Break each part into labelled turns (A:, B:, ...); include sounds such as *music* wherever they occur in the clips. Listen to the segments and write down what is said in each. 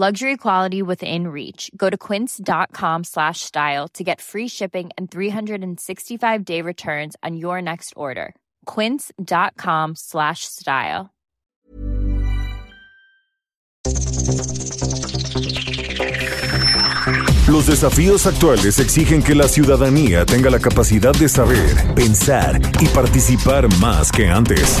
A: Luxury quality within reach. Go to quince.com slash style to get free shipping and 365-day returns on your next order. quince.com slash style.
B: Los desafíos actuales exigen que la ciudadanía tenga la capacidad de saber, pensar y participar más que antes.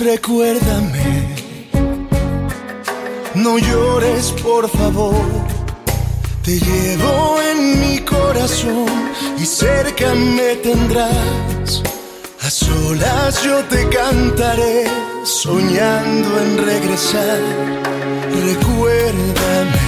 C: Recuérdame, no llores, por favor. Te llevo en mi corazón y cerca me tendrás. A solas yo te cantaré, soñando en regresar. Recuérdame.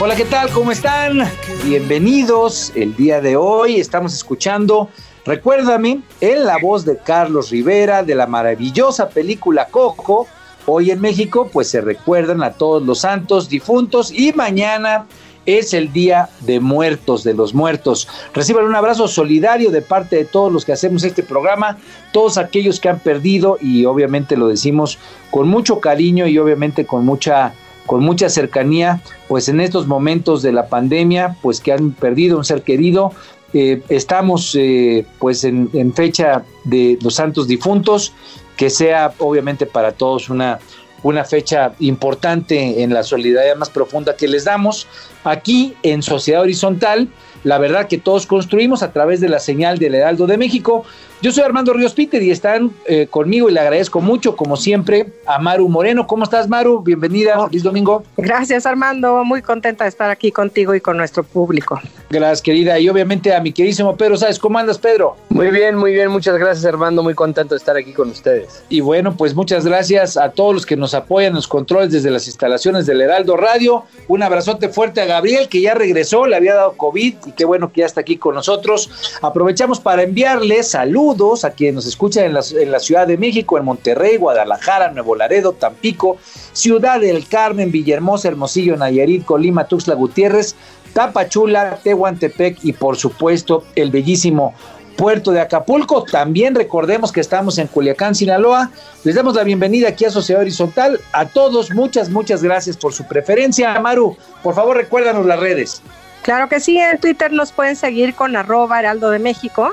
D: Hola, ¿qué tal? ¿Cómo están? Bienvenidos. El día de hoy estamos escuchando Recuérdame en la voz de Carlos Rivera de la maravillosa película Coco. Hoy en México pues se recuerdan a todos los santos difuntos y mañana es el Día de Muertos, de los Muertos. Reciban un abrazo solidario de parte de todos los que hacemos este programa, todos aquellos que han perdido y obviamente lo decimos con mucho cariño y obviamente con mucha con mucha cercanía, pues en estos momentos de la pandemia, pues que han perdido un ser querido. Eh, estamos eh, pues en, fecha de los santos difuntos, que sea obviamente para todos una, una fecha importante en la solidaridad más profunda que les damos. Aquí en Sociedad Horizontal, la verdad que todos construimos a través de la señal del Heraldo de México. Yo soy Armando Ríos Peter y están eh, conmigo y le agradezco mucho, como siempre, a Maru Moreno. ¿Cómo estás, Maru? Bienvenida, feliz domingo.
E: Gracias, Armando. Muy contenta de estar aquí contigo y con nuestro público.
D: Gracias, querida. Y obviamente a mi queridísimo Pedro, ¿sabes cómo andas, Pedro?
F: Muy bien, muy bien. Muchas gracias, Armando. Muy contento de estar aquí con ustedes.
D: Y bueno, pues muchas gracias a todos los que nos apoyan en los controles desde las instalaciones del Heraldo Radio. Un abrazote fuerte a Gabriel, que ya regresó, le había dado COVID y qué bueno que ya está aquí con nosotros. Aprovechamos para enviarle saludos a quienes nos escuchan en la, Ciudad de México, en Monterrey, Guadalajara, Nuevo Laredo, Tampico, Ciudad del Carmen, Villahermosa, Hermosillo, Nayarit, Colima, Tuxtla Gutiérrez, Tapachula, Tehuantepec y por supuesto el bellísimo Puerto de Acapulco. También recordemos que estamos en Culiacán, Sinaloa. Les damos la bienvenida aquí a Sociedad Horizontal. A todos, muchas, muchas gracias por su preferencia. Amaru, por favor recuérdanos las redes.
E: Claro que sí, en Twitter nos pueden seguir con arroba heraldo de México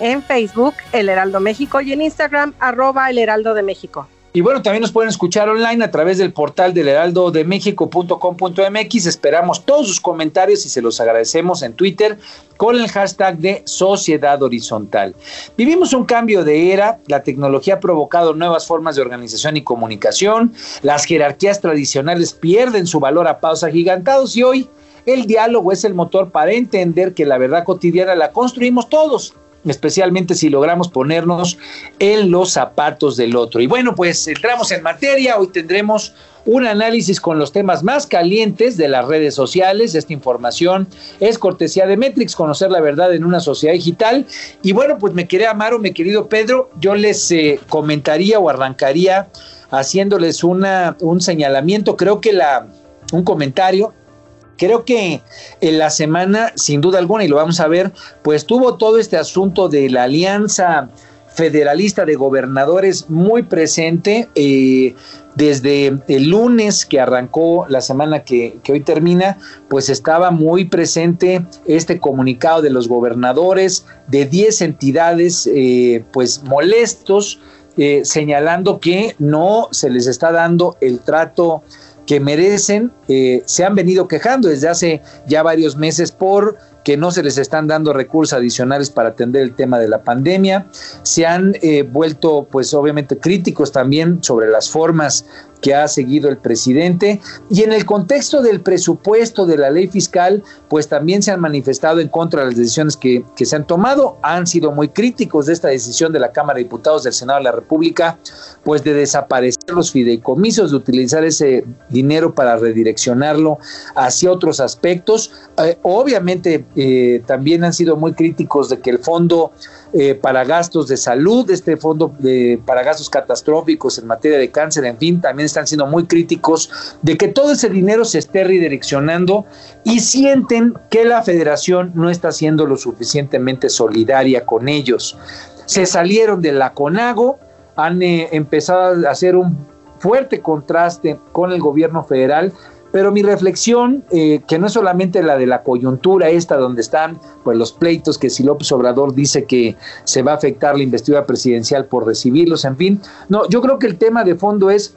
E: en Facebook, El Heraldo México, y en Instagram, arroba El Heraldo de México.
D: Y bueno, también nos pueden escuchar online a través del portal del heraldodemexico.com.mx. Esperamos todos sus comentarios y se los agradecemos en Twitter con el hashtag de Sociedad Horizontal. Vivimos un cambio de era, la tecnología ha provocado nuevas formas de organización y comunicación, las jerarquías tradicionales pierden su valor a pasos agigantados y hoy el diálogo es el motor para entender que la verdad cotidiana la construimos todos especialmente si logramos ponernos en los zapatos del otro. Y bueno, pues entramos en materia, hoy tendremos un análisis con los temas más calientes de las redes sociales. Esta información es cortesía de Metrix, conocer la verdad en una sociedad digital. Y bueno, pues me quería Amaro, mi querido Pedro, yo les eh, comentaría o arrancaría haciéndoles una, un señalamiento, creo que la, un comentario Creo que en la semana, sin duda alguna, y lo vamos a ver, pues tuvo todo este asunto de la alianza federalista de gobernadores muy presente. Eh, desde el lunes que arrancó la semana que, hoy termina, pues estaba muy presente este comunicado de los gobernadores de 10 entidades, eh, pues molestos, eh, señalando que no se les está dando el trato que merecen, eh, se han venido quejando desde hace ya varios meses por que no se les están dando recursos adicionales para atender el tema de la pandemia. Se han eh, vuelto, pues obviamente, críticos también sobre las formas que ha seguido el presidente. Y en el contexto del presupuesto de la ley fiscal, pues también se han manifestado en contra de las decisiones que, que, se han tomado. Han sido muy críticos de esta decisión de la Cámara de Diputados del Senado de la República, pues de desaparecer los fideicomisos, de utilizar ese dinero para redireccionarlo hacia otros aspectos. Eh, obviamente eh, también han sido muy críticos de que el fondo eh, para gastos de salud, este fondo de, para gastos catastróficos en materia de cáncer, en fin, también están siendo muy críticos de que todo ese dinero se esté redireccionando y sienten que la federación no está siendo lo suficientemente solidaria con ellos. Se salieron de la CONAGO, han eh, empezado a hacer un fuerte contraste con el gobierno federal pero mi reflexión, eh, que no es solamente la de la coyuntura esta donde están pues, los pleitos que si López Obrador dice que se va a afectar la investidura presidencial por recibirlos, en fin, no, yo creo que el tema de fondo es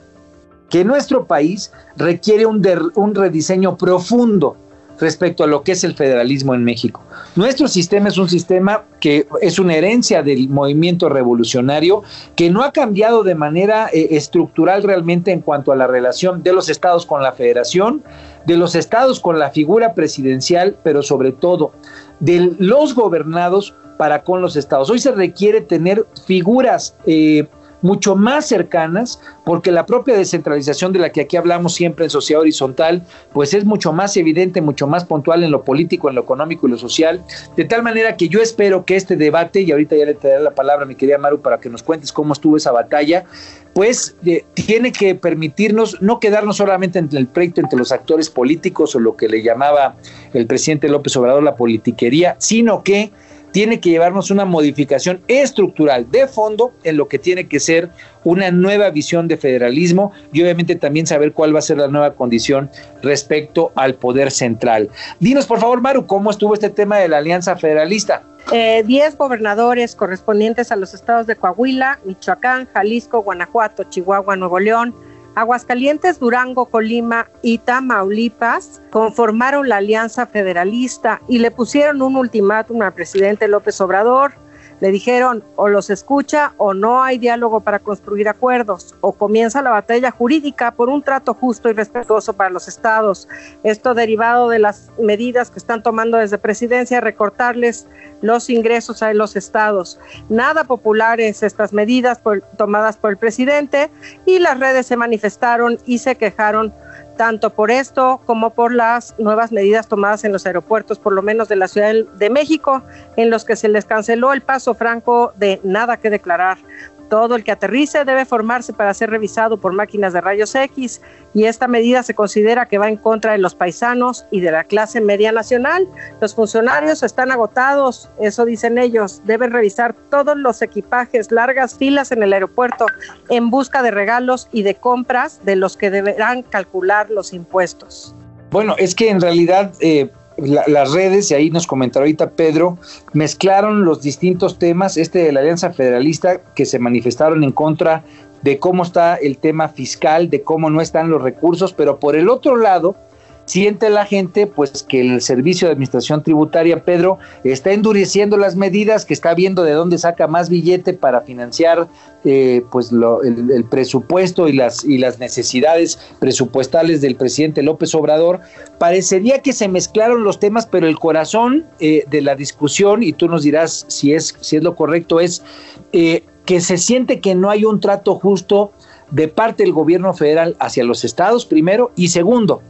D: que nuestro país requiere un, un rediseño profundo respecto a lo que es el federalismo en México. Nuestro sistema es un sistema que es una herencia del movimiento revolucionario que no ha cambiado de manera eh, estructural realmente en cuanto a la relación de los estados con la federación, de los estados con la figura presidencial, pero sobre todo de los gobernados para con los estados. Hoy se requiere tener figuras eh, mucho más cercanas, porque la propia descentralización de la que aquí hablamos siempre en sociedad horizontal, pues es mucho más evidente, mucho más puntual en lo político, en lo económico y lo social, de tal manera que yo espero que este debate, y ahorita ya le daré la palabra a mi querida Maru para que nos cuentes cómo estuvo esa batalla, pues eh, tiene que permitirnos no quedarnos solamente entre el pleito entre los actores políticos o lo que le llamaba el presidente López Obrador la politiquería, sino que tiene que llevarnos una modificación estructural de fondo en lo que tiene que ser una nueva visión de federalismo y obviamente también saber cuál va a ser la nueva condición respecto al poder central. Dinos por favor, Maru, ¿cómo estuvo este tema de la Alianza Federalista?
E: Eh, diez gobernadores correspondientes a los estados de Coahuila, Michoacán, Jalisco, Guanajuato, Chihuahua, Nuevo León, Aguascalientes, Durango, Colima y Tamaulipas conformaron la Alianza Federalista y le pusieron un ultimátum al presidente López Obrador. Le dijeron o los escucha o no hay diálogo para construir acuerdos o comienza la batalla jurídica por un trato justo y respetuoso para los estados. Esto derivado de las medidas que están tomando desde presidencia, recortarles los ingresos a los estados. Nada populares estas medidas tomadas por el presidente y las redes se manifestaron y se quejaron tanto por esto como por las nuevas medidas tomadas en los aeropuertos, por lo menos de la Ciudad de México, en los que se les canceló el paso franco de nada que declarar. Todo el que aterrice debe formarse para ser revisado por máquinas de rayos X y esta medida se considera que va en contra de los paisanos y de la clase media nacional. Los funcionarios están agotados, eso dicen ellos, deben revisar todos los equipajes, largas filas en el aeropuerto en busca de regalos y de compras de los que deberán calcular los impuestos.
D: Bueno, es que en realidad eh, las redes, y ahí nos comentará ahorita Pedro, mezclaron los distintos temas, este de la Alianza Federalista, que se manifestaron en contra de cómo está el tema fiscal, de cómo no están los recursos, pero por el otro lado, siente la gente pues que el servicio de administración tributaria Pedro está endureciendo las medidas que está viendo de dónde saca más billete para financiar eh, pues el, presupuesto y las y las necesidades presupuestales del presidente López Obrador. Parecería que se mezclaron los temas pero el corazón eh, de la discusión y tú nos dirás si es si es lo correcto es eh, que se siente que no hay un trato justo de parte del gobierno federal hacia los estados, primero, y segundo,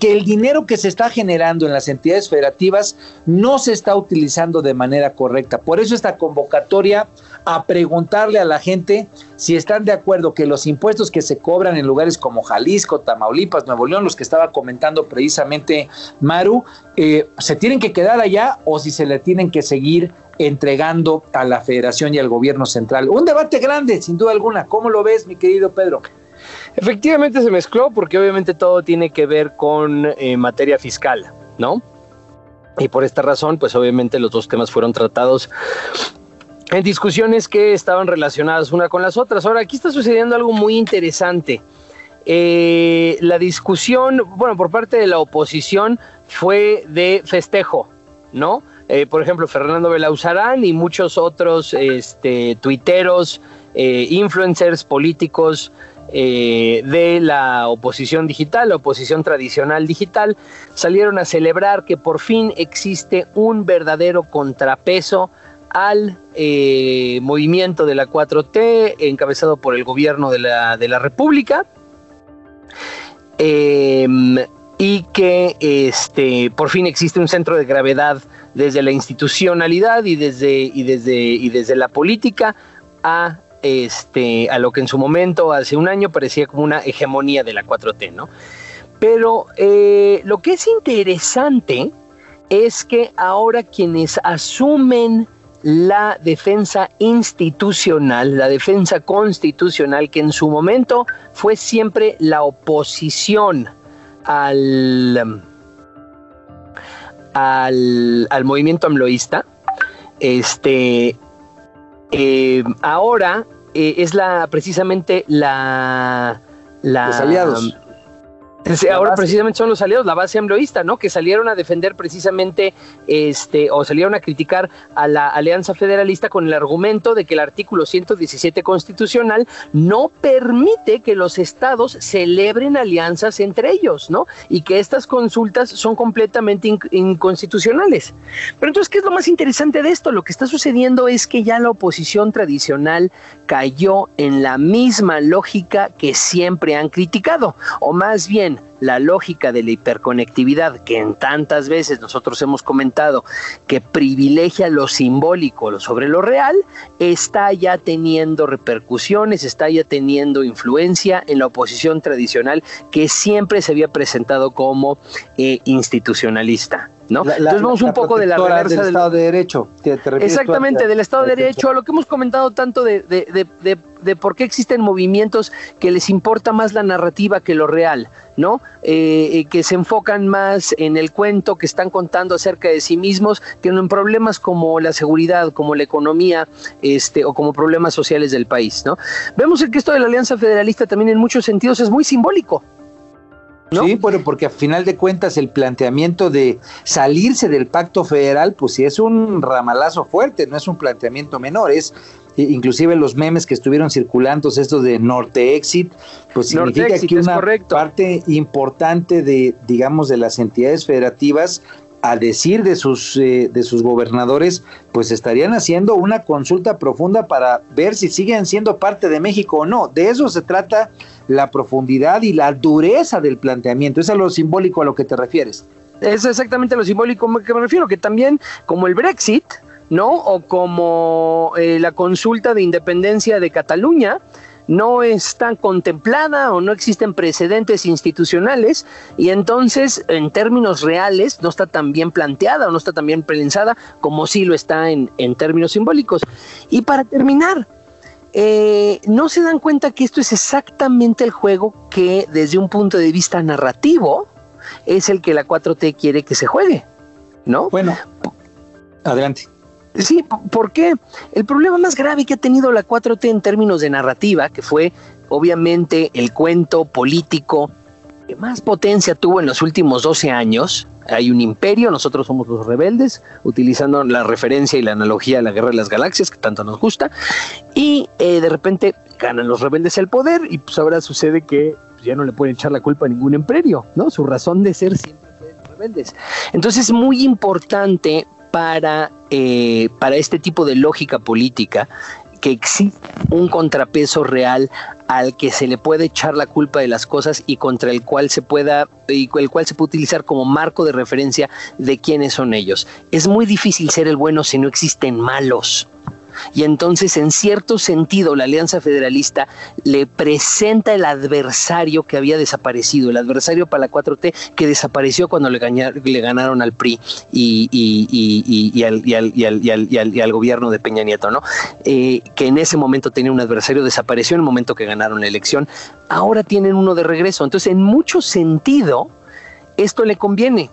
D: que el dinero que se está generando en las entidades federativas no se está utilizando de manera correcta. Por eso esta convocatoria a preguntarle a la gente si están de acuerdo que los impuestos que se cobran en lugares como Jalisco, Tamaulipas, Nuevo León, los que estaba comentando precisamente Maru, eh, se tienen que quedar allá o si se le tienen que seguir entregando a la federación y al gobierno central. Un debate grande, sin duda alguna. ¿Cómo lo ves, mi querido Pedro?
F: Efectivamente se mezcló porque obviamente todo tiene que ver con eh, materia fiscal, ¿no? Y por esta razón, pues obviamente los dos temas fueron tratados en discusiones que estaban relacionadas una con las otras. Ahora, aquí está sucediendo algo muy interesante. Eh, la discusión, bueno, por parte de la oposición fue de festejo, ¿no? Eh, por ejemplo, Fernando Belauzarán y muchos otros este, tuiteros, eh, influencers políticos eh, de la oposición digital, la oposición tradicional digital, salieron a celebrar que por fin existe un verdadero contrapeso al movimiento de la 4T encabezado por el gobierno de la, de la República. Y que este, por fin existe un centro de gravedad desde la institucionalidad y desde, y desde, y desde la política a, este, a lo que en su momento, hace un año, parecía como una hegemonía de la 4T, ¿no? Pero eh, lo que es interesante es que ahora quienes asumen la defensa institucional, la defensa constitucional, que en su momento fue siempre la oposición al, al, movimiento amloísta. Este, eh, ahora eh, es la precisamente la,
D: aliados
F: ahora precisamente son los aliados, la base ambloísta, ¿no? Que salieron a defender precisamente, este, o salieron a criticar a la Alianza Federalista con el argumento de que el artículo 117 constitucional no permite que los estados celebren alianzas entre ellos, ¿no? Y que estas consultas son completamente inconstitucionales. Pero entonces, ¿qué es lo más interesante de esto? Lo que está sucediendo es que ya la oposición tradicional cayó en la misma lógica que siempre han criticado, o más bien in. La lógica de la hiperconectividad que en tantas veces nosotros hemos comentado que privilegia lo simbólico sobre lo real, está ya teniendo repercusiones, está ya teniendo influencia en la oposición tradicional que siempre se había presentado como eh, institucionalista. ¿no? Entonces vamos un poco de la
D: reversa del, Estado de Derecho.
F: exactamente, del Estado de Derecho, a lo que hemos comentado tanto de, de, por qué existen movimientos que les importa más la narrativa que lo real, ¿no? Eh, eh, que se enfocan más en el cuento que están contando acerca de sí mismos que en problemas como la seguridad, como la economía, este, o como problemas sociales del país, ¿no? Vemos que esto de la Alianza Federalista también en muchos sentidos es muy simbólico.
D: Sí, bueno, porque a final de cuentas el planteamiento de salirse del pacto federal, pues sí es un ramalazo fuerte, no es un planteamiento menor, es inclusive los memes que estuvieron circulando, estos de Norte Exit, pues significa que una parte importante de, digamos, de las entidades federativas a decir de sus, eh, de sus gobernadores, pues estarían haciendo una consulta profunda para ver si siguen siendo parte de México o no. De eso se trata la profundidad y la dureza del planteamiento. Es a lo simbólico a lo que te refieres.
F: Es exactamente lo simbólico que me refiero, que también como el Brexit, ¿no? O como eh, la consulta de independencia de Cataluña, no está contemplada o no existen precedentes institucionales y entonces en términos reales no está tan bien planteada o no está tan bien pensada como sí lo está en, en términos simbólicos. Y para terminar, eh, no se dan cuenta que esto es exactamente el juego que desde un punto de vista narrativo es el que la 4T quiere que se juegue, ¿no?
D: Bueno, adelante.
F: Sí, ¿por qué? El problema más grave que ha tenido la 4T en términos de narrativa, que fue obviamente el cuento político que más potencia tuvo en los últimos 12 años, hay un imperio, nosotros somos los rebeldes, utilizando la referencia y la analogía a la guerra de las galaxias, que tanto nos gusta, y eh, de repente ganan los rebeldes el poder, y pues ahora sucede que ya no le pueden echar la culpa a ningún imperio, ¿no? Su razón de ser siempre fue rebeldes. Entonces es muy importante para, eh, para este tipo de lógica política que existe un contrapeso real al que se le puede echar la culpa de las cosas y contra el cual se pueda y el cual se puede utilizar como marco de referencia de quiénes son ellos. Es muy difícil ser el bueno si no existen malos y entonces en cierto sentido la Alianza Federalista le presenta el adversario que había desaparecido, el adversario para la 4T que desapareció cuando le, ganaron al PRI y, al, gobierno de Peña Nieto, ¿no? Eh, que en ese momento tenía un adversario, desapareció en el momento que ganaron la elección, ahora tienen uno de regreso. Entonces, en mucho sentido, esto le conviene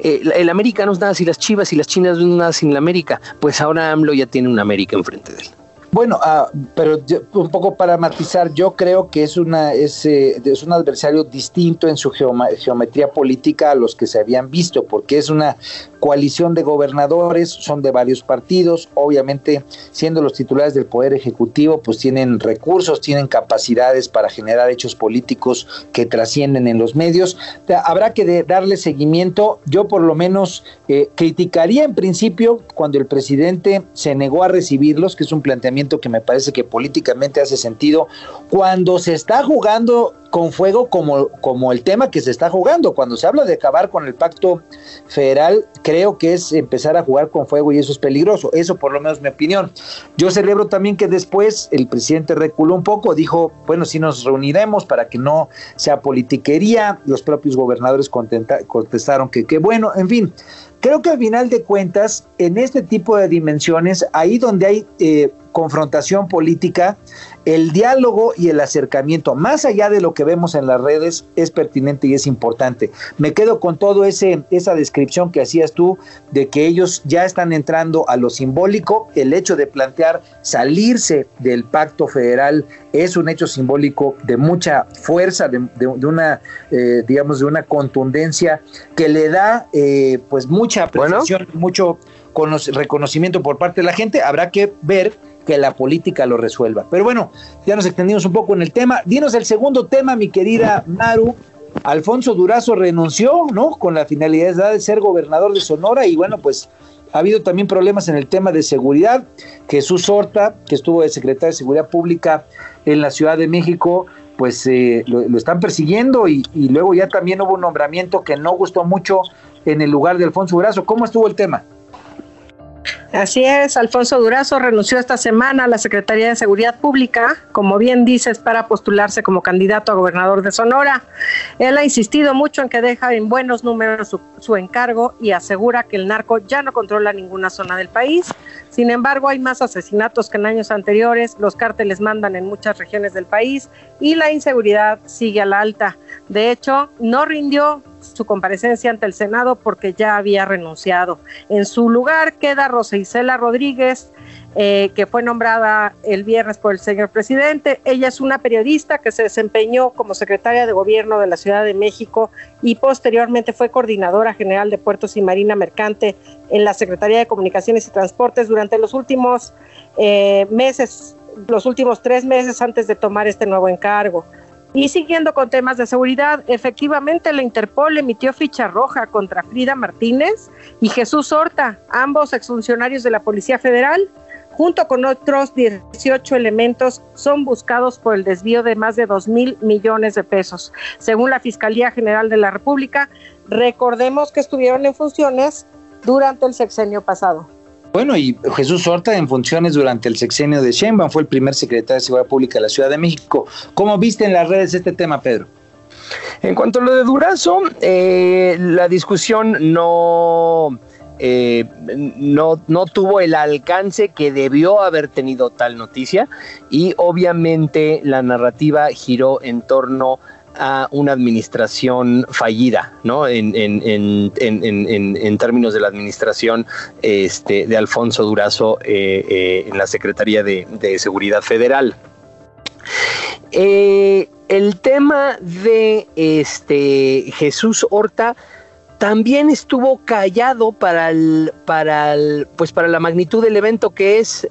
F: eh, el América no es nada sin las Chivas y las Chinas no es nada sin la América, pues ahora AMLO ya tiene una América enfrente de él.
D: Bueno, ah, pero un poco para matizar, yo creo que es una es, eh, es un adversario distinto en su geometría política a los que se habían visto, porque es una coalición de gobernadores, son de varios partidos, obviamente siendo los titulares del Poder Ejecutivo, pues tienen recursos, tienen capacidades para generar hechos políticos que trascienden en los medios. Habrá que darle seguimiento, yo por lo menos eh, criticaría en principio cuando el presidente se negó a recibirlos, que es un planteamiento que me parece que políticamente hace sentido, cuando se está jugando con fuego como, como el tema que se está jugando. Cuando se habla de acabar con el pacto federal, creo que es empezar a jugar con fuego y eso es peligroso. Eso por lo menos mi opinión. Yo celebro también que después el presidente reculó un poco, dijo, bueno, si nos reuniremos para que no sea politiquería. Los propios gobernadores contestaron que qué bueno, en fin. Creo que al final de cuentas, en este tipo de dimensiones, ahí donde hay eh, confrontación política, el diálogo y el acercamiento, más allá de lo que vemos en las redes, es pertinente y es importante. Me quedo con todo ese esa descripción que hacías tú de que ellos ya están entrando a lo simbólico, el hecho de plantear salirse del pacto federal es un hecho simbólico de mucha fuerza, de, una, eh, digamos, de una contundencia que le da, eh, pues, mucha apreciación, mucho reconocimiento por parte de la gente. Habrá que ver que la política lo resuelva. Pero bueno, ya nos extendimos un poco en el tema. Dinos el segundo tema, mi querida Maru. Alfonso Durazo renunció, ¿no? Con la finalidad de ser gobernador de Sonora y bueno, pues ha habido también problemas en el tema de seguridad. Jesús Horta, que estuvo de secretario de Seguridad Pública en la Ciudad de México, pues eh, lo, están persiguiendo y, y, luego ya también hubo un nombramiento que no gustó mucho en el lugar de Alfonso Durazo. ¿Cómo estuvo el tema?
E: Así es, Alfonso Durazo renunció esta semana a la Secretaría de Seguridad Pública, como bien dices, para postularse como candidato a gobernador de Sonora. Él ha insistido mucho en que deja en buenos números su, encargo y asegura que el narco ya no controla ninguna zona del país. Sin embargo, hay más asesinatos que en años anteriores, los cárteles mandan en muchas regiones del país y la inseguridad sigue a la alta. De hecho, no rindió su comparecencia ante el Senado porque ya había renunciado. En su lugar queda Rosa Isela Rodríguez, eh, que fue nombrada el viernes por el señor presidente. Ella es una periodista que se desempeñó como secretaria de gobierno de la Ciudad de México y posteriormente fue coordinadora general de Puertos y Marina Mercante en la Secretaría de Comunicaciones y Transportes durante los últimos eh, meses, los últimos tres meses antes de tomar este nuevo encargo. Y siguiendo con temas de seguridad, efectivamente la Interpol emitió ficha roja contra Frida Martínez y Jesús Horta, ambos exfuncionarios de la Policía Federal, junto con otros 18 elementos, son buscados por el desvío de más de 2 mil millones de pesos. Según la Fiscalía General de la República, recordemos que estuvieron en funciones durante el sexenio pasado.
D: Bueno, y Jesús Horta en funciones durante el sexenio de Sheinbaum fue el primer secretario de Seguridad Pública de la Ciudad de México. ¿Cómo viste en las redes este tema, Pedro?
F: En cuanto a lo de Durazo, eh, la discusión no, eh, no, no tuvo el alcance que debió haber tenido tal noticia y obviamente la narrativa giró en torno a una administración fallida, ¿no? En, términos de la administración este, de Alfonso Durazo eh, eh, en la Secretaría de, Seguridad Federal. Eh, el tema de este Jesús Horta también estuvo callado para el, para pues para la magnitud del evento que es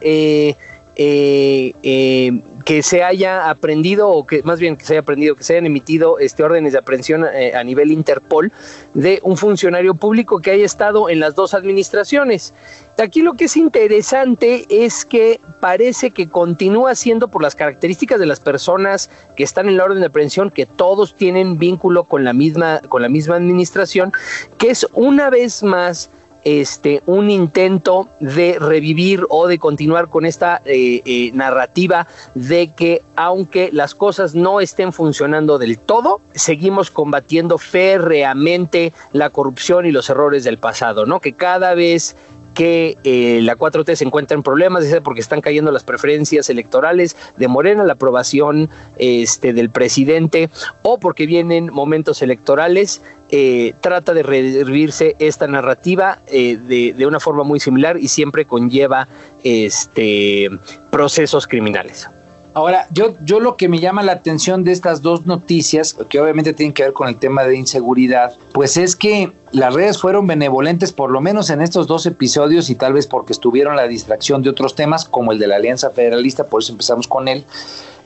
F: eh, que se haya aprendido, o que más bien que se haya aprendido, que se hayan emitido este órdenes de aprehensión eh, a nivel Interpol de un funcionario público que haya estado en las dos administraciones. Aquí lo que es interesante es que parece que continúa siendo por las características de las personas que están en la orden de aprehensión, que todos tienen vínculo con la misma, con la misma administración, que es una vez más este, un intento de revivir o de continuar con esta eh, eh, narrativa de que aunque las cosas no estén funcionando del todo, seguimos combatiendo férreamente la corrupción y los errores del pasado, ¿no? Que cada vez que eh, la 4T se encuentra en problemas, porque están cayendo las preferencias electorales de Morena, la aprobación este, del presidente, o porque vienen momentos electorales, eh, trata de revivirse esta narrativa eh, de, de, una forma muy similar y siempre conlleva este, procesos criminales.
D: Ahora, yo, yo lo que me llama la atención de estas dos noticias, que obviamente tienen que ver con el tema de inseguridad, pues es que las redes fueron benevolentes, por lo menos en estos dos episodios, y tal vez porque estuvieron la distracción de otros temas, como el de la Alianza Federalista, por eso empezamos con él,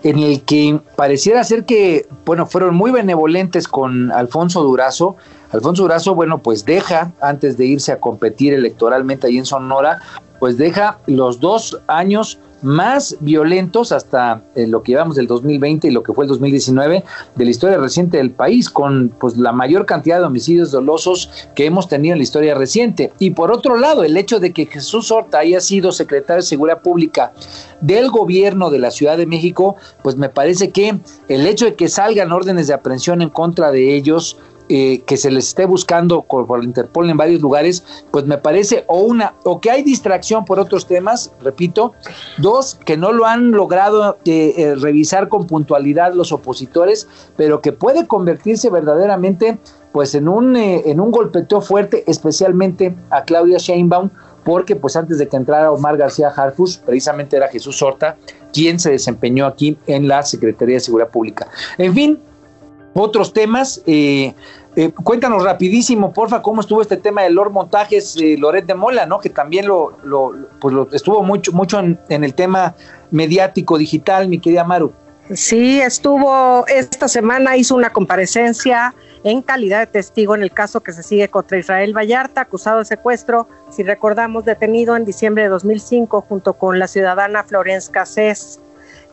D: en el que pareciera ser que, bueno, fueron muy benevolentes con Alfonso Durazo. Alfonso Durazo, bueno, pues deja, antes de irse a competir electoralmente ahí en Sonora, pues deja los dos años más violentos hasta eh, lo que llevamos del 2020 y lo que fue el 2019 de la historia reciente del país, con pues la mayor cantidad de homicidios dolosos que hemos tenido en la historia reciente. Y por otro lado, el hecho de que Jesús Horta haya sido secretario de Seguridad Pública del gobierno de la Ciudad de México, pues me parece que el hecho de que salgan órdenes de aprehensión en contra de ellos, eh, que se les esté buscando por, Interpol en varios lugares, pues me parece o una o que hay distracción por otros temas, repito, dos que no lo han logrado eh, eh, revisar con puntualidad los opositores, pero que puede convertirse verdaderamente pues en un en un golpeteo fuerte, especialmente a Claudia Sheinbaum, porque pues antes de que entrara Omar García Harfus, precisamente era Jesús Horta quien se desempeñó aquí en la Secretaría de Seguridad Pública. En fin, otros temas. Eh, eh, cuéntanos rapidísimo, porfa, cómo estuvo este tema de Lord Montajes, eh, Loret de Mola, ¿no? Que también lo, pues estuvo mucho, mucho en, en, el tema mediático digital, mi querida Maru.
E: Sí, estuvo esta semana, hizo una comparecencia en calidad de testigo en el caso que se sigue contra Israel Vallarta, acusado de secuestro, si recordamos, detenido en diciembre de 2005 junto con la ciudadana Florence Cassés.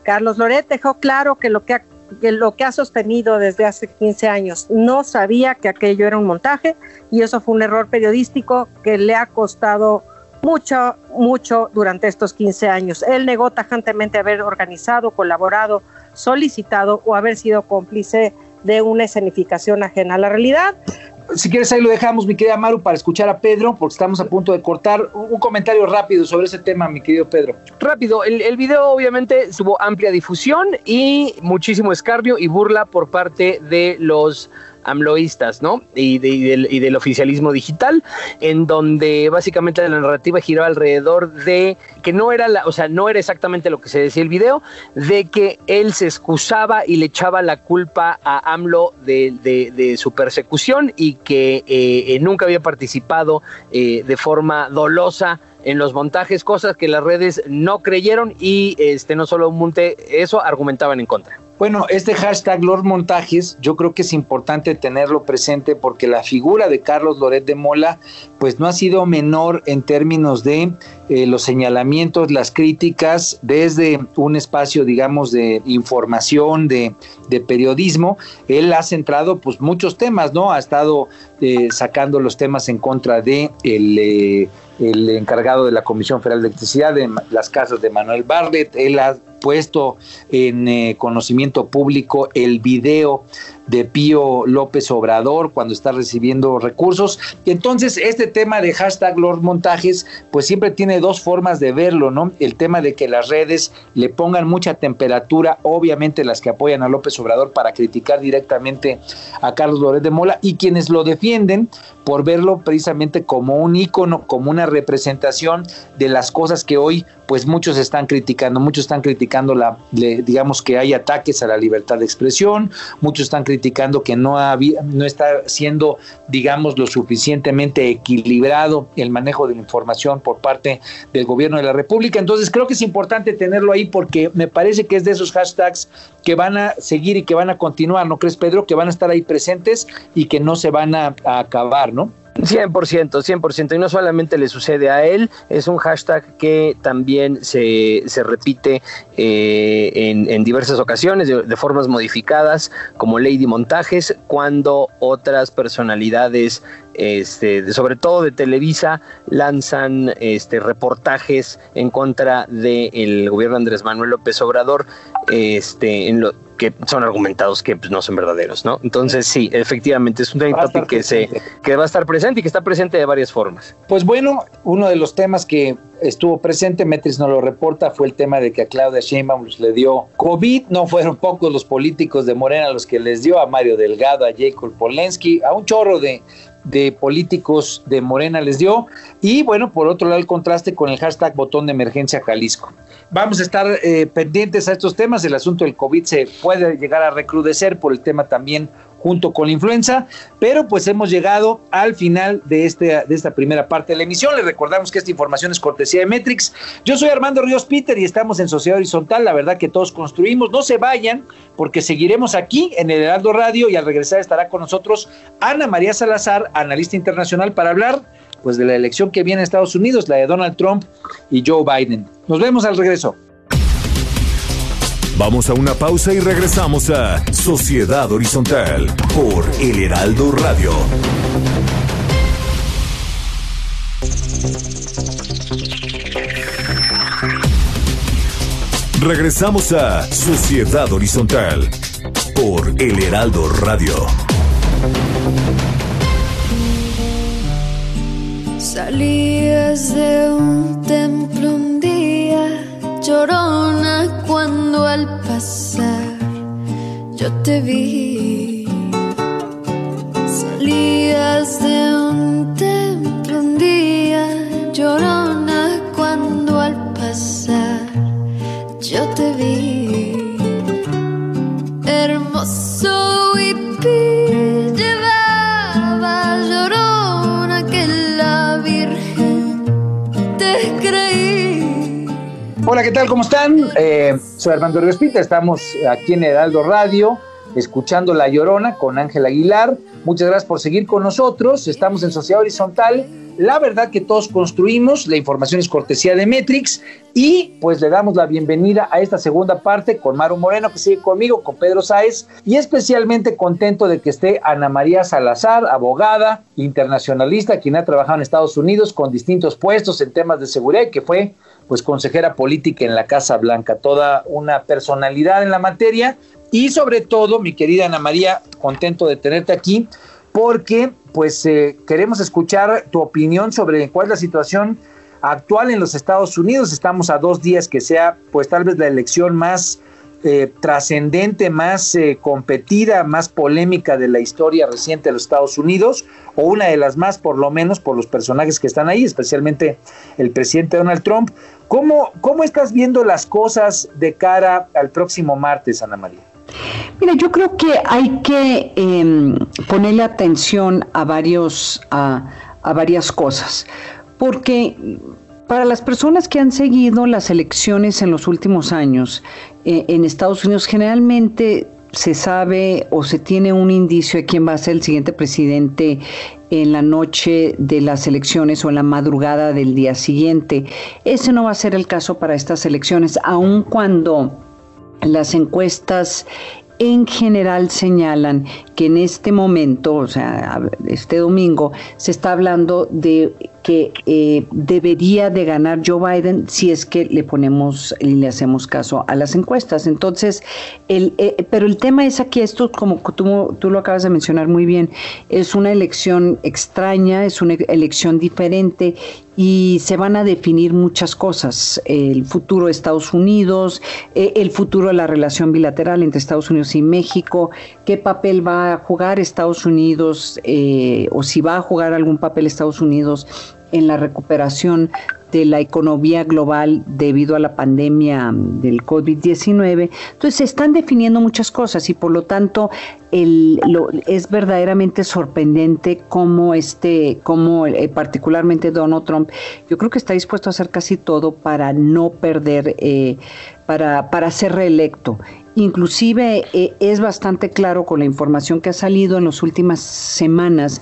E: Carlos Loret dejó claro que lo que ha que lo que ha sostenido desde hace 15 años. No sabía que aquello era un montaje y eso fue un error periodístico que le ha costado mucho, mucho durante estos 15 años. Él negó tajantemente haber organizado, colaborado, solicitado o haber sido cómplice de una escenificación ajena a la realidad
D: si quieres ahí lo dejamos, mi querida Maru, para escuchar a Pedro, porque estamos a punto de cortar. Un, comentario rápido sobre ese tema, mi querido Pedro.
F: Rápido, el, el, video obviamente tuvo amplia difusión y muchísimo escarbio y burla por parte de los amloístas, ¿no? Y, del, oficialismo digital, en donde básicamente la narrativa giraba alrededor de que no era la, o sea, no era exactamente lo que se decía el video, de que él se excusaba y le echaba la culpa a AMLO de, su persecución y que eh, nunca había participado eh, de forma dolosa en los montajes, cosas que las redes no creyeron y este no solo Monte, eso argumentaban en contra.
D: Bueno, este hashtag Lord Montajes, yo creo que es importante tenerlo presente porque la figura de Carlos Loret de Mola, pues no ha sido menor en términos de eh, los señalamientos, las críticas, desde un espacio, digamos, de información, de, periodismo. Él ha centrado, pues, muchos temas, ¿no? Ha estado eh, sacando los temas en contra de el. Eh, el encargado de la Comisión Federal de Electricidad, de las casas de Manuel Barlet, él ha puesto en eh, conocimiento público el video de Pío López Obrador cuando está recibiendo recursos. Entonces, este tema de hashtag Lord Montajes, pues siempre tiene dos formas de verlo, ¿no? El tema de que las redes le pongan mucha temperatura, obviamente las que apoyan a López Obrador para criticar directamente a Carlos Loret de Mola y quienes lo defienden por verlo precisamente como un ícono, como una representación de las cosas que hoy pues muchos están criticando, muchos están criticando la, digamos que hay ataques a la libertad de expresión, muchos están criticando que no, no está siendo, digamos, lo suficientemente equilibrado el manejo de la información por parte del gobierno de la República. Entonces creo que es importante tenerlo ahí porque me parece que es de esos hashtags que van a seguir y que van a continuar, ¿no crees, Pedro? Que van a estar ahí presentes y que no se van a acabar, ¿no?
F: 100%, 100%. Y no solamente le sucede a él, es un hashtag que también se, se repite eh, en, diversas ocasiones, de, formas modificadas, como Lady Montajes, cuando otras personalidades, este, sobre todo de Televisa, lanzan este, reportajes en contra del gobierno de Andrés Manuel López Obrador, este, en lo, que son argumentados que pues, no son verdaderos, ¿no? Entonces sí, efectivamente es un tema que se que va a estar presente y que está presente de varias formas.
D: Pues bueno, uno de los temas que estuvo presente, Metris no lo reporta, fue el tema de que a Claudia Sheinbaum le dio COVID, no fueron pocos los políticos de Morena los que les dio, a Mario Delgado, a Jacob Polensky, a un chorro de de políticos de Morena les dio. Y bueno, por otro lado, el contraste con el hashtag botón de emergencia Jalisco. Vamos a estar eh, pendientes a estos temas. El asunto del COVID se puede llegar a recrudecer por el tema también junto con la influenza, pero pues hemos llegado al final de, este, de esta primera parte de la emisión. Les recordamos que esta información es cortesía de Metrix. Yo soy Armando Ríos Peter y estamos en Sociedad Horizontal, la verdad que todos construimos. No se vayan porque seguiremos aquí en el Heraldo Radio y al regresar estará con nosotros Ana María Salazar, analista internacional, para hablar pues de la elección que viene en Estados Unidos, la de Donald Trump y Joe Biden. Nos vemos al regreso.
B: Vamos a una pausa y regresamos a Sociedad Horizontal por El Heraldo Radio. Regresamos a Sociedad Horizontal por El Heraldo Radio.
G: Salías de un templo un día llorona cuando al pasar yo te vi. Salías de un templo un día llorona cuando al pasar
D: Hola, ¿qué tal? ¿Cómo están? Eh, soy Armando Ríos Pinta, estamos aquí en Heraldo Radio, escuchando La Llorona con Ángel Aguilar. Muchas gracias por seguir con nosotros. Estamos en Sociedad Horizontal. La verdad que todos construimos, la información es cortesía de Metrix y pues le damos la bienvenida a esta segunda parte con Maru Moreno que sigue conmigo, con Pedro Sáez y especialmente contento de que esté Ana María Salazar, abogada, internacionalista, quien ha trabajado en Estados Unidos con distintos puestos en temas de seguridad y que fue pues consejera política en la Casa Blanca, toda una personalidad en la materia y sobre todo, mi querida Ana María, contento de tenerte aquí porque pues eh, queremos escuchar tu opinión sobre cuál es la situación actual en los Estados Unidos. Estamos a dos días que sea pues tal vez la elección más eh, trascendente, más eh, competida, más polémica de la historia reciente de los Estados Unidos, o una de las más por lo menos por los personajes que están ahí, especialmente el presidente Donald Trump. ¿Cómo, cómo estás viendo las cosas de cara al próximo martes, Ana María?
H: Mira, yo creo que hay que eh, ponerle atención a varios a, a, varias cosas, porque para las personas que han seguido las elecciones en los últimos años eh, en Estados Unidos, generalmente se sabe o se tiene un indicio de quién va a ser el siguiente presidente en la noche de las elecciones o en la madrugada del día siguiente. Ese no va a ser el caso para estas elecciones, aun cuando las encuestas en general señalan que en este momento, o sea, este domingo, se está hablando de que eh, debería de ganar Joe Biden si es que le ponemos y le hacemos caso a las encuestas. Entonces, el, eh, pero el tema es aquí, esto como tú, tú lo acabas de mencionar muy bien, es una elección extraña, es una elección diferente y se van a definir muchas cosas, el futuro de Estados Unidos, eh, el futuro de la relación bilateral entre Estados Unidos y México, qué papel va a jugar Estados Unidos o si va a jugar algún papel Estados Unidos en la recuperación de la economía global debido a la pandemia del COVID-19. Entonces se están definiendo muchas cosas y por lo tanto es verdaderamente sorprendente cómo este, cómo eh, particularmente Donald Trump, yo creo que está dispuesto a hacer casi todo para no perder, eh, para, para ser reelecto. Inclusive eh, es bastante claro con la información que ha salido en las últimas semanas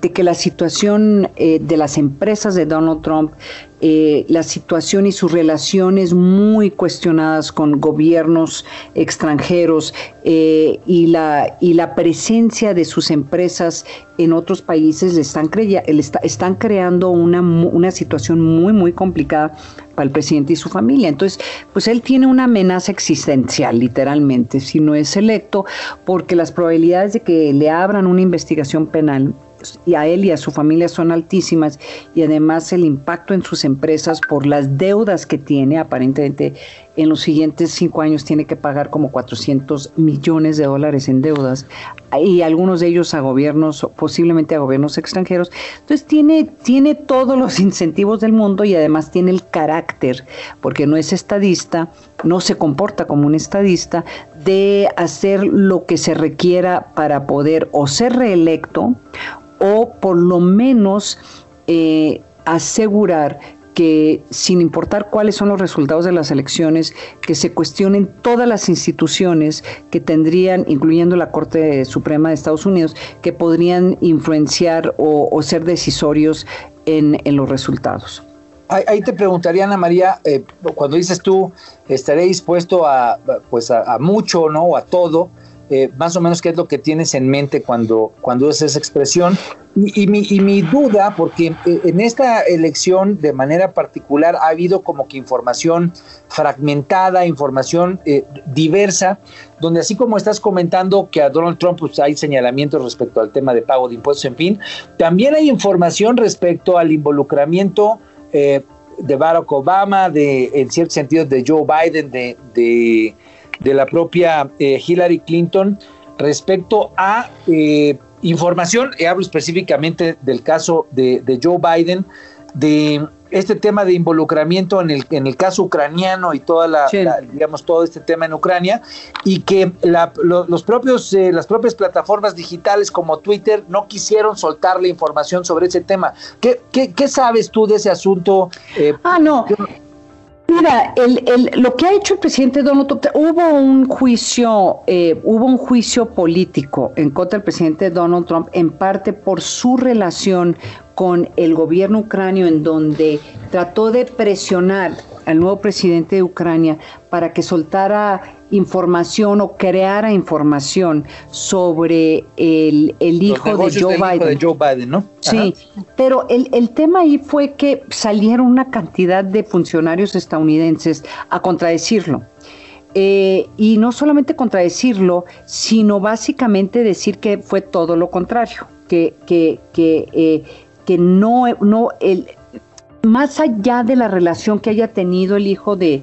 H: de que la situación eh, de las empresas de Donald Trump, eh, la situación y sus relaciones muy cuestionadas con gobiernos extranjeros eh, y, la, y la presencia de sus empresas en otros países le están, crea están creando una, una situación muy, muy complicada para el presidente y su familia. Entonces, pues él tiene una amenaza existencial, literalmente, si no es electo, porque las probabilidades de que le abran una investigación penal y a él y a su familia son altísimas y además el impacto en sus empresas por las deudas que tiene aparentemente en los siguientes cinco años tiene que pagar como 400 millones de dólares en deudas y algunos de ellos a gobiernos, posiblemente a gobiernos extranjeros. Entonces tiene, tiene todos los incentivos del mundo y además tiene el carácter, porque no es estadista, no se comporta como un estadista, de hacer lo que se requiera para poder o ser reelecto o por lo menos eh, asegurar que sin importar cuáles son los resultados de las elecciones, que se cuestionen todas las instituciones que tendrían, incluyendo la Corte Suprema de Estados Unidos, que podrían influenciar o, ser decisorios en, los resultados.
D: Ahí, te preguntaría, Ana María, eh, cuando dices tú, estaré dispuesto a, pues a, mucho, ¿no? O a todo, eh, más o menos qué es lo que tienes en mente cuando, cuando es esa expresión. Y, mi, y mi duda, porque eh, en esta elección de manera particular ha habido como que información fragmentada, información eh, diversa, donde así como estás comentando que a Donald Trump pues, hay señalamientos respecto al tema de pago de impuestos, en fin, también hay información respecto al involucramiento de Barack Obama, de, en cierto sentido, de Joe Biden, de, de de la propia eh, Hillary Clinton respecto a eh, información, y hablo específicamente del caso de, Joe Biden, de este tema de involucramiento en el, en el caso ucraniano y toda la, digamos todo este tema en Ucrania y que los propios eh, las propias plataformas digitales como Twitter no quisieron soltar la información sobre ese tema. ¿Qué, qué, sabes tú de ese asunto?
H: ah, no. Mira, el, lo que ha hecho el presidente Donald Trump, hubo un juicio, eh, hubo un juicio político en contra del presidente Donald Trump, en parte por su relación con el gobierno ucranio, en donde trató de presionar al nuevo presidente de Ucrania para que soltara información o creara información sobre el, hijo de Joe Biden.
D: De Joe Biden ¿no?
H: Sí, pero el, el tema ahí fue que salieron una cantidad de funcionarios estadounidenses a contradecirlo. Eh, y no solamente contradecirlo, sino básicamente decir que fue todo lo contrario, que, que, que, eh, que no, no el, más allá de la relación que haya tenido el hijo de,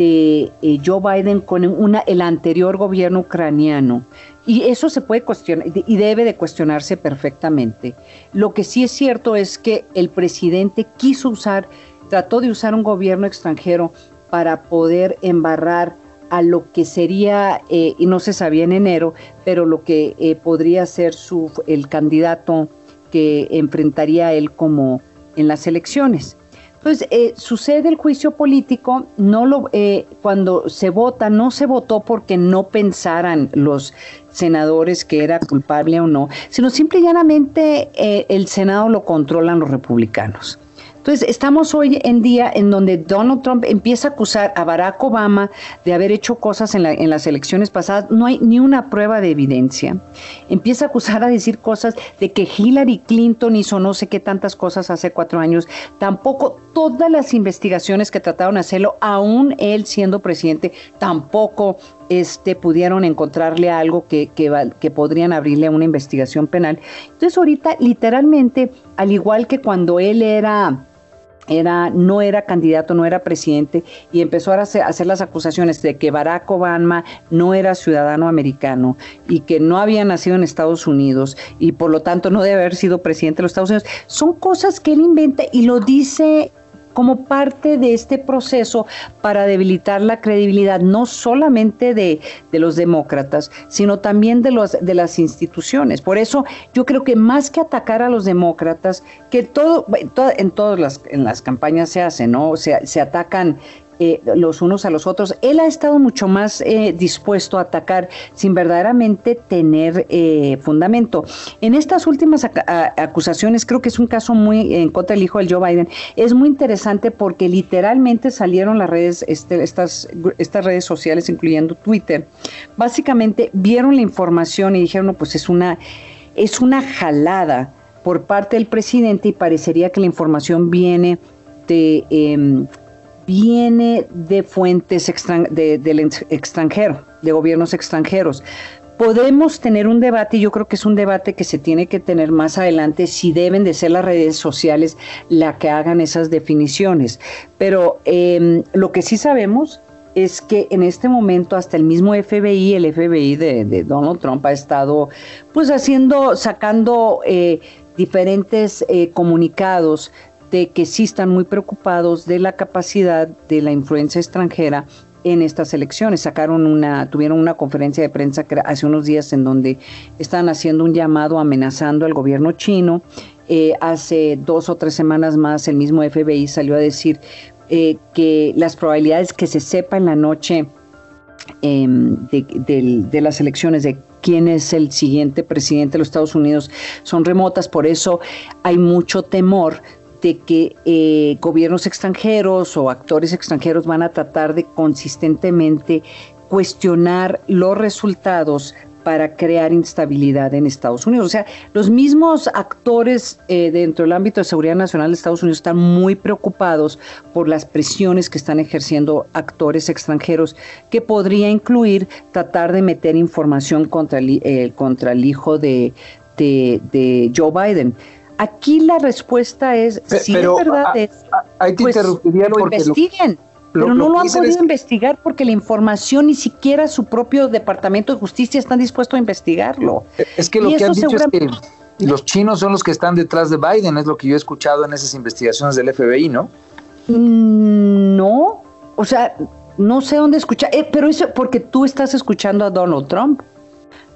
H: de eh, Joe Biden con una, el anterior gobierno ucraniano, y eso se puede cuestionar y debe de cuestionarse perfectamente. Lo que sí es cierto es que el presidente quiso usar, trató de usar un gobierno extranjero para poder embarrar a lo que sería, eh, y no se sabía en enero, pero lo que eh, podría ser su, el candidato que enfrentaría él como en las elecciones. Entonces, eh, sucede el juicio político, no lo, eh, cuando se vota, no se votó porque no pensaran los senadores que era culpable o no, sino simple y llanamente eh, el Senado lo controlan los republicanos. Entonces, estamos hoy en día en donde Donald Trump empieza a acusar a Barack Obama de haber hecho cosas en, las elecciones pasadas. No hay ni una prueba de evidencia. Empieza a acusar a decir cosas de que Hillary Clinton hizo no sé qué tantas cosas hace cuatro años. Tampoco todas las investigaciones que trataron de hacerlo, aún él siendo presidente, tampoco este, pudieron encontrarle algo que, que, que podrían abrirle una investigación penal. Entonces ahorita literalmente, al igual que cuando él era era, no era candidato, no era presidente, y empezó a hacer, hacer, las acusaciones de que Barack Obama no era ciudadano americano y que no había nacido en Estados Unidos y por lo tanto no debe haber sido presidente de los Estados Unidos. Son cosas que él inventa y lo dice como parte de este proceso para debilitar la credibilidad no solamente de, los demócratas, sino también de, los, de las instituciones. Por eso yo creo que más que atacar a los demócratas, que todo, en todas las, en las campañas se hace, ¿no? Se atacan eh, los unos a los otros. Él ha estado mucho más eh, dispuesto a atacar sin verdaderamente tener eh, fundamento. En estas últimas acusaciones, creo que es un caso muy en contra del hijo del Joe Biden, es muy interesante porque literalmente salieron las redes, este, estas, estas redes sociales, incluyendo Twitter, básicamente vieron la información y dijeron, no, pues es una, es una jalada por parte del presidente y parecería que la información viene de, em, viene de fuentes del extranjero, de gobiernos extranjeros. Podemos tener un debate, y yo creo que es un debate que se tiene que tener más adelante, si deben de ser las redes sociales la que hagan esas definiciones. Pero em, lo que sí sabemos es que en este momento hasta el mismo FBI, el FBI de, Donald Trump ha estado pues haciendo, sacando eh, diferentes eh, comunicados de que sí están muy preocupados de la capacidad de la influencia extranjera en estas elecciones. Sacaron una, tuvieron una conferencia de prensa hace unos días en donde estaban haciendo un llamado amenazando al gobierno chino. Eh, hace dos o tres semanas más el mismo FBI salió a decir eh, que las probabilidades que se sepa en la noche em, de, las elecciones de quién es el siguiente presidente de los Estados Unidos son remotas, por eso hay mucho temor de que eh, gobiernos extranjeros o actores extranjeros van a tratar de consistentemente cuestionar los resultados para crear instabilidad en Estados Unidos. O sea, los mismos actores eh, dentro del ámbito de seguridad nacional de Estados Unidos están muy preocupados por las presiones que están ejerciendo actores extranjeros, que podría incluir tratar de meter información contra el, eh, contra el hijo de, de, Joe Biden. Aquí la respuesta es, si es verdad, es, pues, lo investiguen. Pero no lo, han podido investigar porque la información ni siquiera su propio departamento de justicia están dispuestos a investigarlo.
D: Es que lo que han dicho es que los chinos son los que están detrás de Biden, es lo que yo he escuchado en esas investigaciones del FBI, ¿no?
H: Mm, no, o sea, no sé dónde escuchar, eh, pero eso porque tú estás escuchando a Donald Trump.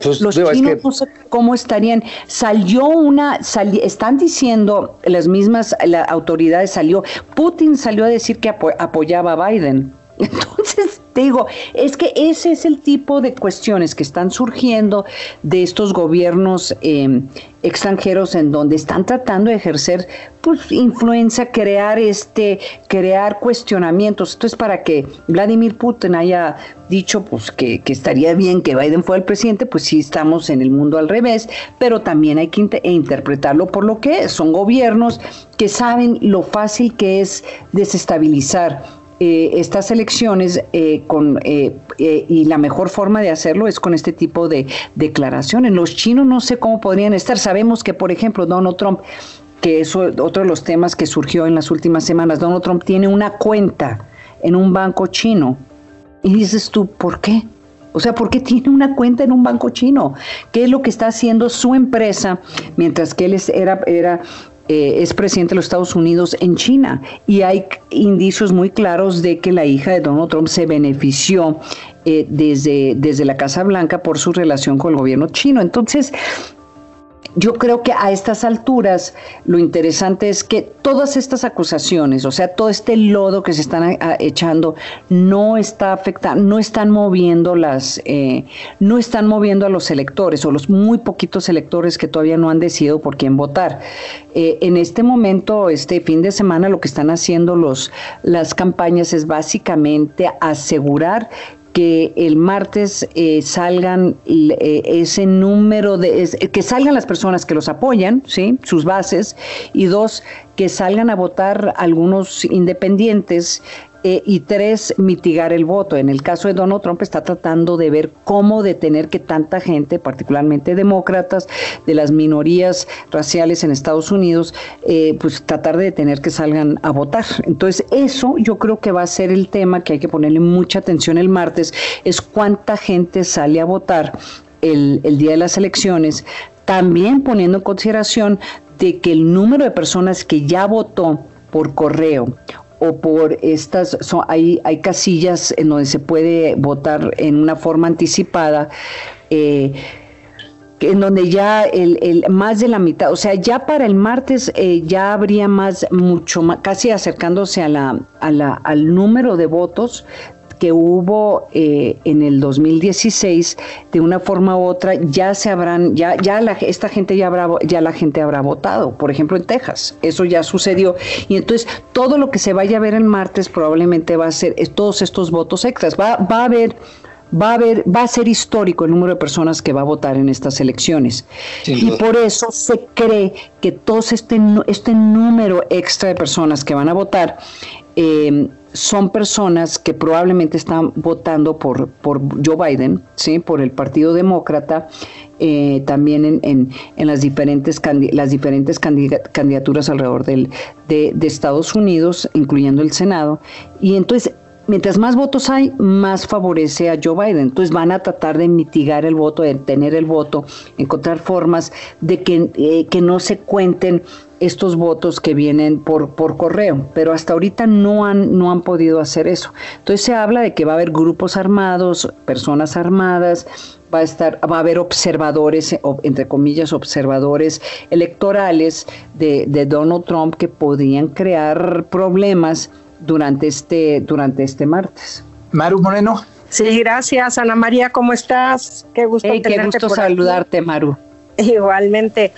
H: Pues, los chinos no sé cómo estarían. Salió una, están diciendo las mismas las autoridades, salió, Putin salió a decir que apoyaba a Biden. *laughs* Entonces, te digo, es que ese es el tipo de cuestiones que están surgiendo de estos gobiernos em, extranjeros en donde están tratando de ejercer pues influencia, crear este, crear cuestionamientos. Esto es para que Vladimir Putin haya dicho pues que, que estaría bien que Biden fuera el presidente, pues sí estamos en el mundo al revés, pero también hay que interpretarlo por lo que. Son gobiernos que saben lo fácil que es desestabilizar eh, estas elecciones eh, con, eh, y la mejor forma de hacerlo es con este tipo de declaraciones. Los chinos no sé cómo podrían estar. Sabemos que, por ejemplo, Donald Trump, que es otro de los temas que surgió en las últimas semanas, Donald Trump tiene una cuenta en un banco chino. Y dices tú, ¿por qué? O sea, ¿por qué tiene una cuenta en un banco chino? ¿Qué es lo que está haciendo su empresa mientras que él era, era eh, es presidente de los Estados Unidos en China y hay indicios muy claros de que la hija de Donald Trump se benefició eh, desde, desde la Casa Blanca por su relación con el gobierno chino. Entonces, yo creo que a estas alturas lo interesante es que todas estas acusaciones, o sea, todo este lodo que se están echando, no está afectando, no están moviendo las, eh, no están moviendo a los electores o los muy poquitos electores que todavía no han decidido por quién votar. Eh, en este momento, este fin de semana, lo que están haciendo los, las campañas es básicamente asegurar que el martes eh, salgan eh, ese número de que salgan las personas que los apoyan, sí, sus bases y dos que salgan a votar algunos independientes eh, y tres, mitigar el voto. En el caso de Donald Trump está tratando de ver cómo detener que tanta gente, particularmente demócratas, de las minorías raciales en Estados Unidos, eh, pues tratar de detener que salgan a votar. Entonces eso yo creo que va a ser el tema que hay que ponerle mucha atención el martes, es cuánta gente sale a votar el, el día de las elecciones, también poniendo en consideración de que el número de personas que ya votó por correo o por estas, son, hay, hay casillas en donde se puede votar en una forma anticipada. Eh, en donde ya el, el, más de la mitad, o sea, ya para el martes eh, ya habría más, mucho más, casi acercándose a la, a la, al número de votos que hubo eh, en el 2016, de una forma u otra, ya se habrán, ya, ya la, esta gente ya habrá, ya la gente habrá votado, por ejemplo en Texas, eso ya sucedió, y entonces todo lo que se vaya a ver el martes probablemente va a ser todos estos votos extras, va, va a haber va a haber, va a ser histórico el número de personas que va a votar en estas elecciones. y por eso se cree que todo este, este número extra de personas que van a votar eh, son personas que probablemente están votando por, por Joe Biden, ¿sí? por el Partido Demócrata, eh, también en, en, las diferentes, las diferentes candidaturas alrededor del, de, de Estados Unidos, incluyendo el Senado. Y entonces mientras más votos hay, más favorece a Joe Biden. Entonces van a tratar de mitigar el voto, de tener el voto, encontrar formas de que, eh, que no se cuenten estos votos que vienen por, por correo, pero hasta ahorita no han, no han podido hacer eso. Entonces se habla de que va a haber grupos armados, personas armadas, va a estar, va a haber observadores, entre comillas, observadores electorales de, de Donald Trump que podrían crear problemas durante este, durante este martes.
D: Maru Moreno.
E: Sí, gracias, Ana María, ¿cómo estás?
H: Qué gusto, qué gusto saludarte, Maru. *laughs*
E: Igualmente.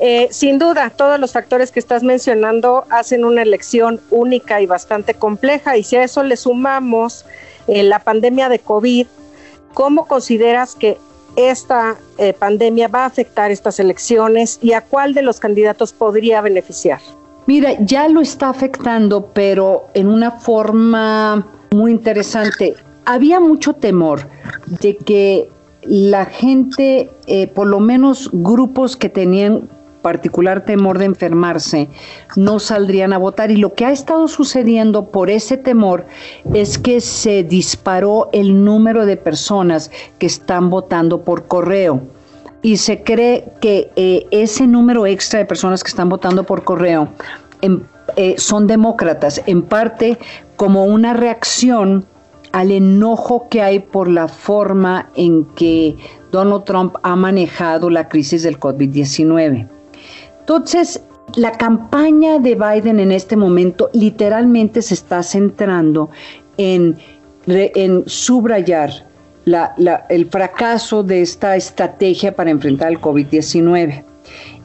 E: Eh, sin duda, todos los factores que estás mencionando hacen una elección única y bastante compleja. Y si a eso le sumamos eh, la pandemia de COVID, ¿cómo consideras que esta eh, pandemia va a afectar estas elecciones y a cuál de los candidatos podría beneficiar?
H: Mira, ya lo está afectando, pero en una forma muy interesante. Había mucho temor de que la gente, eh, por lo menos grupos que tenían particular temor de enfermarse, no saldrían a votar. Y lo que ha estado sucediendo por ese temor es que se disparó el número de personas que están votando por correo. Y se cree que eh, ese número extra de personas que están votando por correo eh, son demócratas, en parte como una reacción al enojo que hay por la forma en que Donald Trump ha manejado la crisis del COVID-19. Entonces, la campaña de Biden en este momento literalmente se está centrando en, subrayar el fracaso de esta estrategia para enfrentar el COVID-19.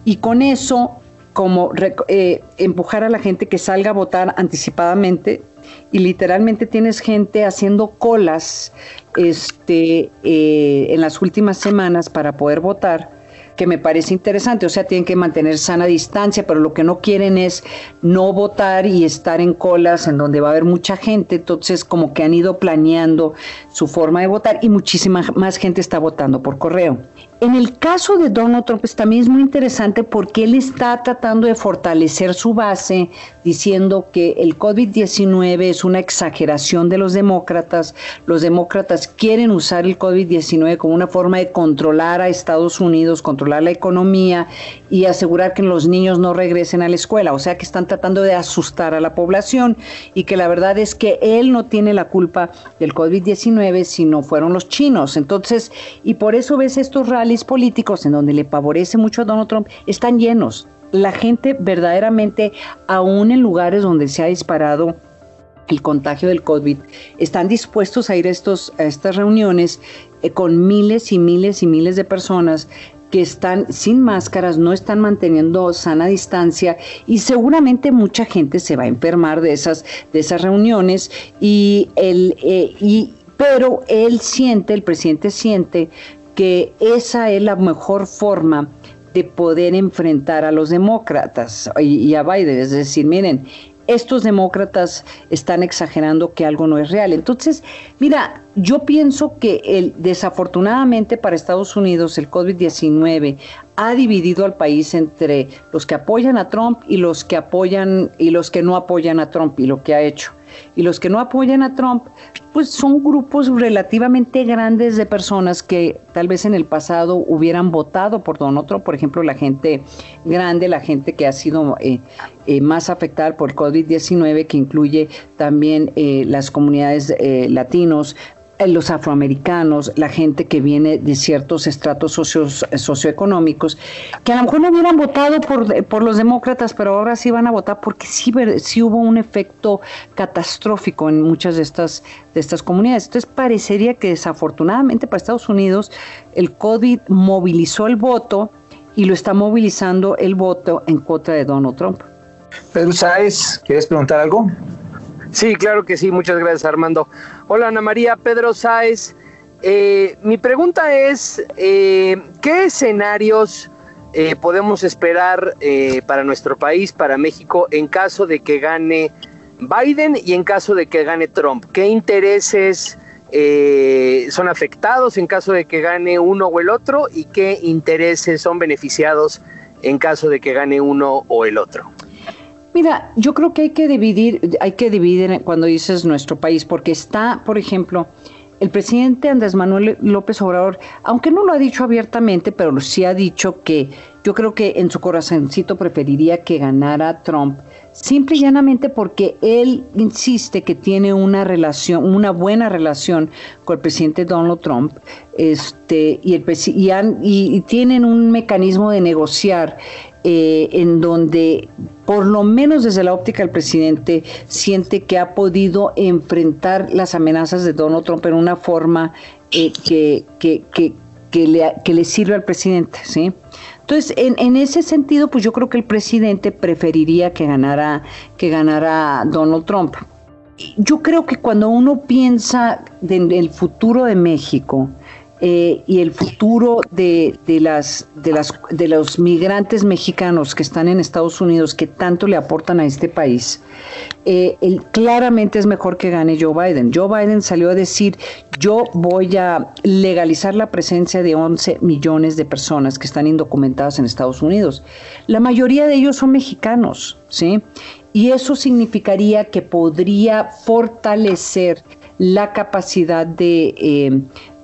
H: Y con eso, como eh, empujar a la gente que salga a votar anticipadamente, y literalmente tienes gente haciendo colas este, eh, en las últimas semanas para poder votar que me parece interesante, o sea, tienen que mantener sana distancia, pero lo que no quieren es no votar y estar en colas en donde va a haber mucha gente, entonces como que han ido planeando su forma de votar y muchísima más gente está votando por correo. En el caso de Donald Trump es también es muy interesante porque él está tratando de fortalecer su base diciendo que el COVID-19 es una exageración de los demócratas. Los demócratas quieren usar el COVID-19 como una forma de controlar a Estados Unidos, controlar la economía y asegurar que los niños no regresen a la escuela. O sea que están tratando de asustar a la población y que la verdad es que él no tiene la culpa del COVID-19, sino fueron los chinos. Entonces, y por eso ves estos rallies políticos en donde le favorece mucho a Donald Trump están llenos. La gente verdaderamente, aún en lugares donde se ha disparado el contagio del COVID, están dispuestos a ir a, estos, estas reuniones eh, con miles y miles y miles de personas que están sin máscaras, no están manteniendo sana distancia y seguramente mucha gente se va a enfermar de esas, de esas reuniones y, el, eh, y pero él siente, el presidente siente que esa es la mejor forma de poder enfrentar a los demócratas y, a Biden. Es decir, miren, estos demócratas están exagerando que algo no es real. Entonces, mira, yo pienso que el, desafortunadamente para Estados Unidos el COVID-19 ha dividido al país entre los que apoyan a Trump y los que apoyan y los que no apoyan a Trump y lo que ha hecho. Y los que no apoyan a Trump pues son grupos relativamente grandes de personas que tal vez en el pasado hubieran votado por Don Otro, por ejemplo, la gente grande, la gente que ha sido eh, eh, más afectada por COVID-19, que incluye también eh, las comunidades latinos, los afroamericanos, la gente que viene de ciertos estratos socios, socioeconómicos, que a lo mejor no hubieran votado por, por los demócratas, pero ahora sí van a votar porque sí, sí hubo un efecto catastrófico en muchas de estas, de estas comunidades. Entonces parecería que desafortunadamente para Estados Unidos el COVID movilizó el voto y lo está movilizando el voto en contra de Donald Trump.
D: Pedro Sáez, ¿quieres preguntar algo?
F: Sí, claro que sí, muchas gracias Armando. Hola Ana María, Pedro Sáez. Eh, mi pregunta es, eh, ¿qué escenarios eh, podemos esperar para nuestro país, para México, en caso de que gane Biden y en caso de que gane Trump? ¿Qué intereses son afectados en caso de que gane uno o el otro y qué intereses son beneficiados en caso de que gane uno o el otro?
H: Mira, yo creo que hay que dividir, hay que dividir cuando dices nuestro país, porque está, por ejemplo, el presidente Andrés Manuel López Obrador, aunque no lo ha dicho abiertamente, pero sí ha dicho que yo creo que en su corazoncito preferiría que ganara Trump, simple y llanamente porque él insiste que tiene una relación, una buena relación con el presidente Donald Trump, este, y, el, y, y tienen un mecanismo de negociar eh, en donde por lo menos desde la óptica del presidente siente que ha podido enfrentar las amenazas de Donald Trump en una forma eh, que, que, que, le, que le sirve al presidente, ¿sí? Entonces, en, en, ese sentido, pues yo creo que el presidente preferiría que ganara, que ganara Donald Trump. Yo creo que cuando uno piensa en el futuro de México, eh, y el futuro de, de, las, de, las, de los migrantes mexicanos que están en Estados Unidos, que tanto le aportan a este país, eh, claramente es mejor que gane Joe Biden. Joe Biden salió a decir, yo voy a legalizar la presencia de 11 millones de personas que están indocumentadas en Estados Unidos. La mayoría de ellos son mexicanos, ¿sí? Y eso significaría que podría fortalecer la capacidad de... Eh,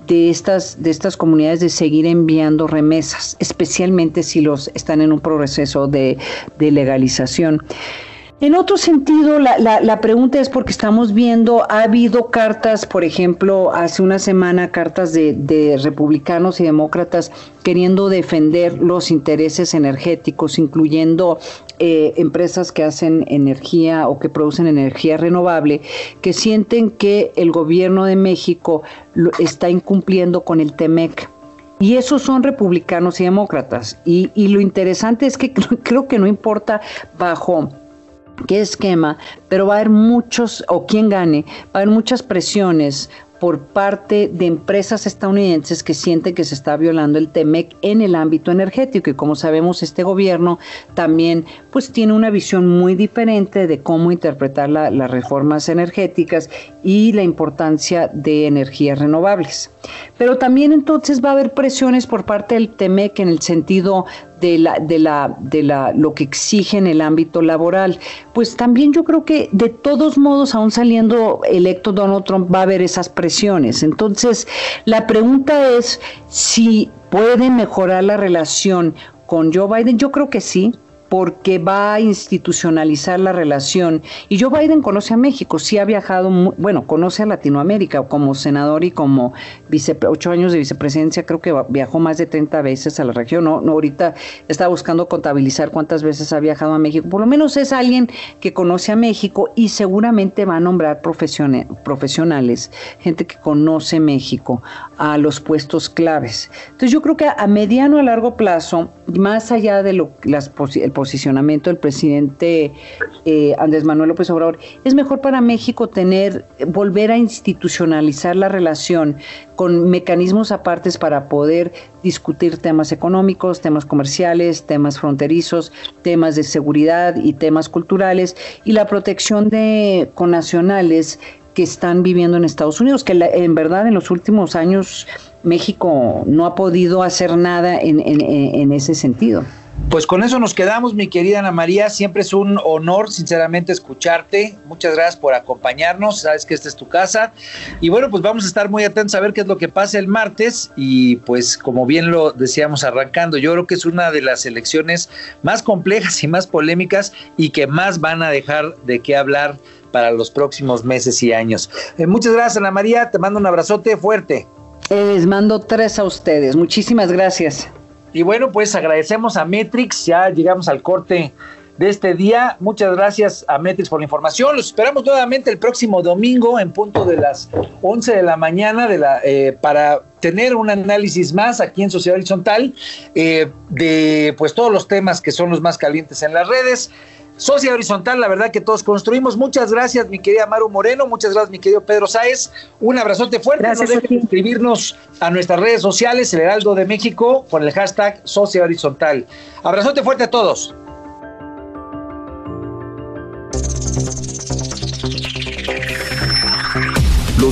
H: de estas, de estas comunidades de seguir enviando remesas, especialmente si los están en un proceso de, de legalización. En otro sentido, la, la, pregunta es porque estamos viendo, ha habido cartas, por ejemplo, hace una semana, cartas de, de, republicanos y demócratas queriendo defender los intereses energéticos, incluyendo eh, empresas que hacen energía o que producen energía renovable, que sienten que el gobierno de México lo, está incumpliendo con el TEMEC. Y esos son republicanos y demócratas. Y, y lo interesante es que *laughs* creo que no importa bajo qué esquema, pero va a haber muchos, o quien gane, va a haber muchas presiones por parte de empresas estadounidenses que sienten que se está violando el TEMEC en el ámbito energético y como sabemos este gobierno también pues tiene una visión muy diferente de cómo interpretar las reformas energéticas y la importancia de energías renovables. Pero también entonces va a haber presiones por parte del TEMEC en el sentido de la, de la, de la, lo que exige en el ámbito laboral. Pues también yo creo que de todos modos, aún saliendo electo Donald Trump, va a haber esas presiones. Entonces, la pregunta es si puede mejorar la relación con Joe Biden. Yo creo que sí porque va a institucionalizar la relación. Y Joe Biden conoce a México, sí ha viajado, bueno, conoce a Latinoamérica como senador y como vice, ocho años de vicepresidencia, creo que viajó más de 30 veces a la región. No, no, ahorita está buscando contabilizar cuántas veces ha viajado a México. Por lo menos es alguien que conoce a México y seguramente va a nombrar profesionales, gente que conoce México, a los puestos claves. Entonces yo creo que a mediano a largo plazo, más allá de lo, las, el posicionamiento del presidente eh, Andrés Manuel López Obrador, es mejor para México tener, volver a institucionalizar la relación con mecanismos apartes para poder discutir temas económicos, temas comerciales, temas fronterizos, temas de seguridad y temas culturales y la protección de connacionales que están viviendo en Estados Unidos, que en verdad en los últimos años México no ha podido hacer nada en, en, en ese sentido.
D: Pues con eso nos quedamos, mi querida Ana María. Siempre es un honor, sinceramente, escucharte. Muchas gracias por acompañarnos. Sabes que esta es tu casa. Y bueno, pues vamos a estar muy atentos a ver qué es lo que pasa el martes. Y pues, como bien lo decíamos arrancando, yo creo que es una de las elecciones más complejas y más polémicas y que más van a dejar de qué hablar para los próximos meses y años. Eh, muchas gracias, Ana María. Te mando un abrazote fuerte.
H: Les mando tres a ustedes. Muchísimas gracias.
D: Y bueno, pues agradecemos a Metrix, ya llegamos al corte de este día. Muchas gracias a Metrix por la información. Los esperamos nuevamente el próximo domingo en punto de las 11 de la mañana eh, para tener un análisis más aquí en Sociedad Horizontal eh, de pues todos los temas que son los más calientes en las redes. Sociedad Horizontal, la verdad que todos construimos. Muchas gracias, mi querida Maru Moreno. Muchas gracias, mi querido Pedro Sáez. Un abrazote fuerte.
E: Gracias
D: no dejen de inscribirnos a nuestras redes sociales, el Heraldo de México, con el hashtag Sociedad Horizontal. Abrazote fuerte a todos.